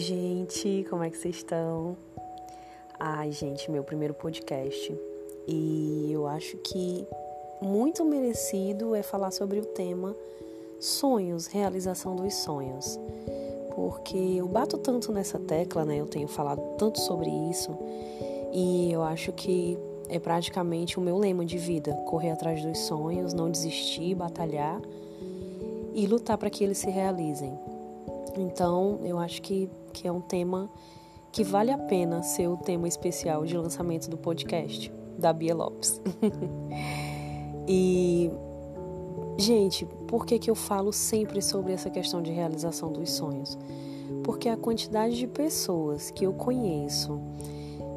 gente, como é que vocês estão? Ai, gente, meu primeiro podcast. E eu acho que muito merecido é falar sobre o tema sonhos, realização dos sonhos. Porque eu bato tanto nessa tecla, né? Eu tenho falado tanto sobre isso. E eu acho que é praticamente o meu lema de vida: correr atrás dos sonhos, não desistir, batalhar e lutar para que eles se realizem. Então, eu acho que, que é um tema que vale a pena ser o tema especial de lançamento do podcast da Bia Lopes. e, gente, por que, que eu falo sempre sobre essa questão de realização dos sonhos? Porque a quantidade de pessoas que eu conheço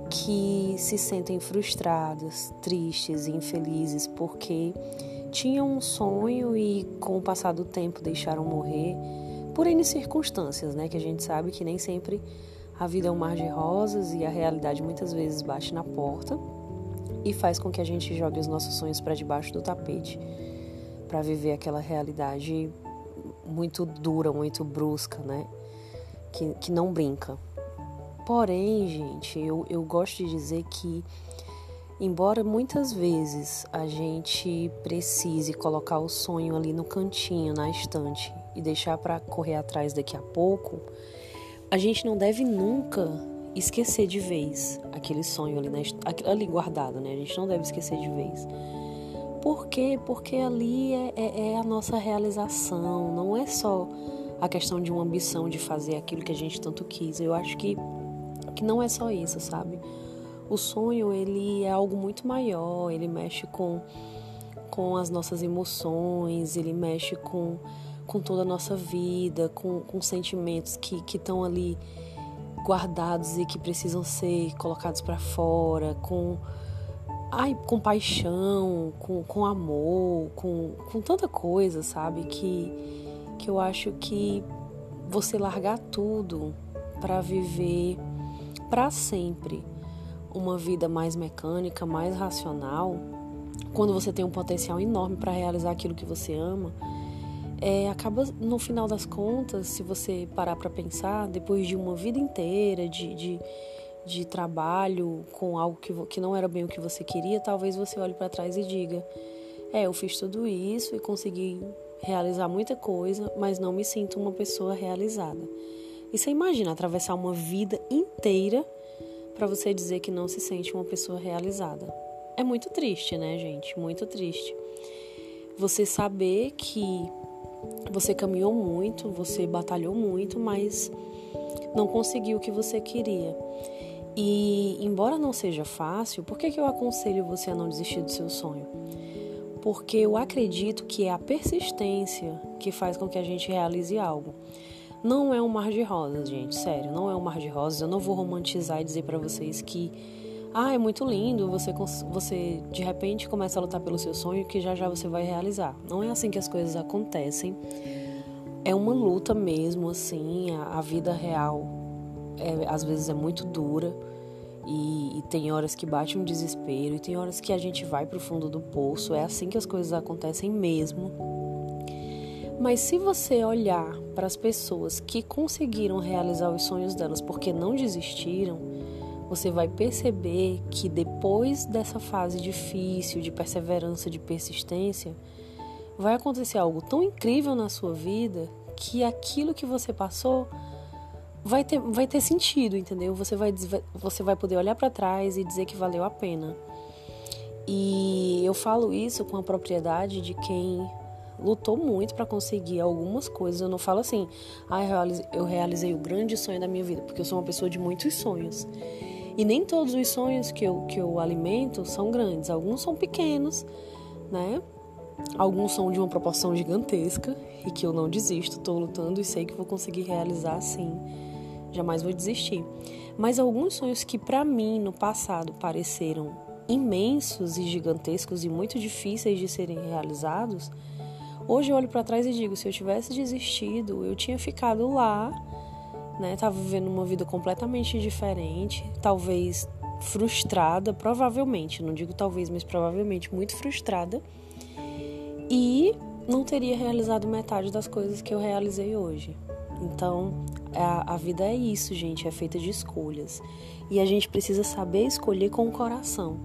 que se sentem frustradas, tristes e infelizes porque tinham um sonho e com o passar do tempo deixaram morrer por N circunstâncias, né? Que a gente sabe que nem sempre a vida é um mar de rosas e a realidade muitas vezes bate na porta e faz com que a gente jogue os nossos sonhos para debaixo do tapete para viver aquela realidade muito dura, muito brusca, né? Que, que não brinca. Porém, gente, eu, eu gosto de dizer que, embora muitas vezes a gente precise colocar o sonho ali no cantinho, na estante, e deixar para correr atrás daqui a pouco, a gente não deve nunca esquecer de vez aquele sonho ali, na, ali guardado, né? A gente não deve esquecer de vez. Por quê? Porque ali é, é, é a nossa realização, não é só a questão de uma ambição de fazer aquilo que a gente tanto quis. Eu acho que, que não é só isso, sabe? O sonho, ele é algo muito maior, ele mexe com, com as nossas emoções, ele mexe com com toda a nossa vida, com, com sentimentos que estão ali guardados e que precisam ser colocados para fora, com, ai, com paixão, com, com amor, com, com tanta coisa, sabe? Que, que eu acho que você largar tudo para viver para sempre uma vida mais mecânica, mais racional, quando você tem um potencial enorme para realizar aquilo que você ama é, acaba no final das contas, se você parar para pensar, depois de uma vida inteira de, de, de trabalho com algo que, que não era bem o que você queria, talvez você olhe para trás e diga: É, eu fiz tudo isso e consegui realizar muita coisa, mas não me sinto uma pessoa realizada. E você imagina atravessar uma vida inteira para você dizer que não se sente uma pessoa realizada. É muito triste, né, gente? Muito triste. Você saber que você caminhou muito, você batalhou muito, mas não conseguiu o que você queria. E embora não seja fácil, por que, que eu aconselho você a não desistir do seu sonho? Porque eu acredito que é a persistência que faz com que a gente realize algo. Não é um mar de rosas, gente, sério, não é um mar de rosas. Eu não vou romantizar e dizer para vocês que ah, é muito lindo, você, você de repente começa a lutar pelo seu sonho que já já você vai realizar. Não é assim que as coisas acontecem. É uma luta mesmo, assim, a, a vida real é, às vezes é muito dura e, e, tem horas que bate um desespero e tem horas que a gente vai pro fundo do poço. É assim que as coisas acontecem mesmo. Mas se você olhar para as pessoas que conseguiram realizar os sonhos delas porque não desistiram, você vai perceber que depois dessa fase difícil de perseverança, de persistência, vai acontecer algo tão incrível na sua vida que aquilo que você passou vai ter, vai ter sentido, entendeu? Você vai, você vai poder olhar para trás e dizer que valeu a pena. E eu falo isso com a propriedade de quem lutou muito para conseguir algumas coisas. Eu não falo assim, ah, eu realizei, o grande sonho da minha vida, porque eu sou uma pessoa de muitos sonhos. E nem todos os sonhos que eu, que eu alimento são grandes, alguns são pequenos, né? Alguns são de uma proporção gigantesca e que eu não desisto, estou lutando e sei que vou conseguir realizar sim. Jamais vou desistir. Mas alguns sonhos que para mim no passado pareceram imensos e gigantescos e muito difíceis de serem realizados, hoje eu olho para trás e digo, se eu tivesse desistido, eu tinha ficado lá né? Tava vivendo uma vida completamente diferente, talvez frustrada, provavelmente, não digo talvez, mas provavelmente muito frustrada. E não teria realizado metade das coisas que eu realizei hoje. Então, a, a vida é isso, gente, é feita de escolhas. E a gente precisa saber escolher com o coração.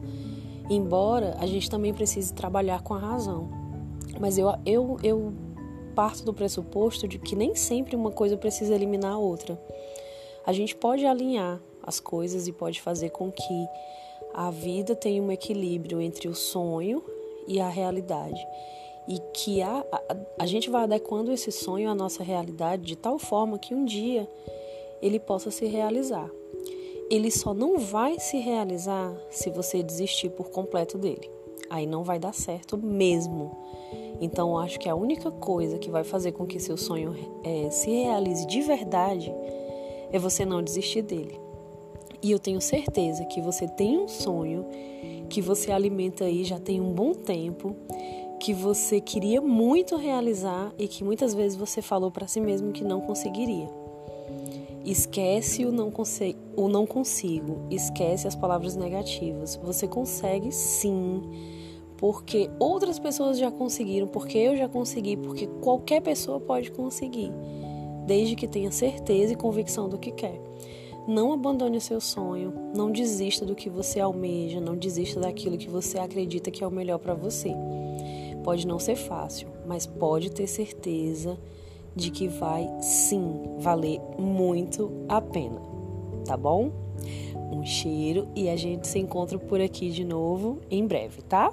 Embora a gente também precise trabalhar com a razão. Mas eu, eu, eu parto do pressuposto de que nem sempre uma coisa precisa eliminar a outra. A gente pode alinhar as coisas e pode fazer com que a vida tenha um equilíbrio entre o sonho e a realidade. E que a, a, a gente vai adequando esse sonho à nossa realidade de tal forma que um dia ele possa se realizar. Ele só não vai se realizar se você desistir por completo dele. Aí não vai dar certo mesmo. Então, eu acho que a única coisa que vai fazer com que seu sonho é, se realize de verdade é você não desistir dele. E eu tenho certeza que você tem um sonho que você alimenta aí já tem um bom tempo, que você queria muito realizar e que muitas vezes você falou para si mesmo que não conseguiria. Esquece o não, o não consigo, esquece as palavras negativas. Você consegue sim, porque outras pessoas já conseguiram, porque eu já consegui, porque qualquer pessoa pode conseguir, desde que tenha certeza e convicção do que quer. Não abandone seu sonho, não desista do que você almeja, não desista daquilo que você acredita que é o melhor para você. Pode não ser fácil, mas pode ter certeza de que vai sim valer muito a pena, tá bom? Um cheiro e a gente se encontra por aqui de novo em breve, tá?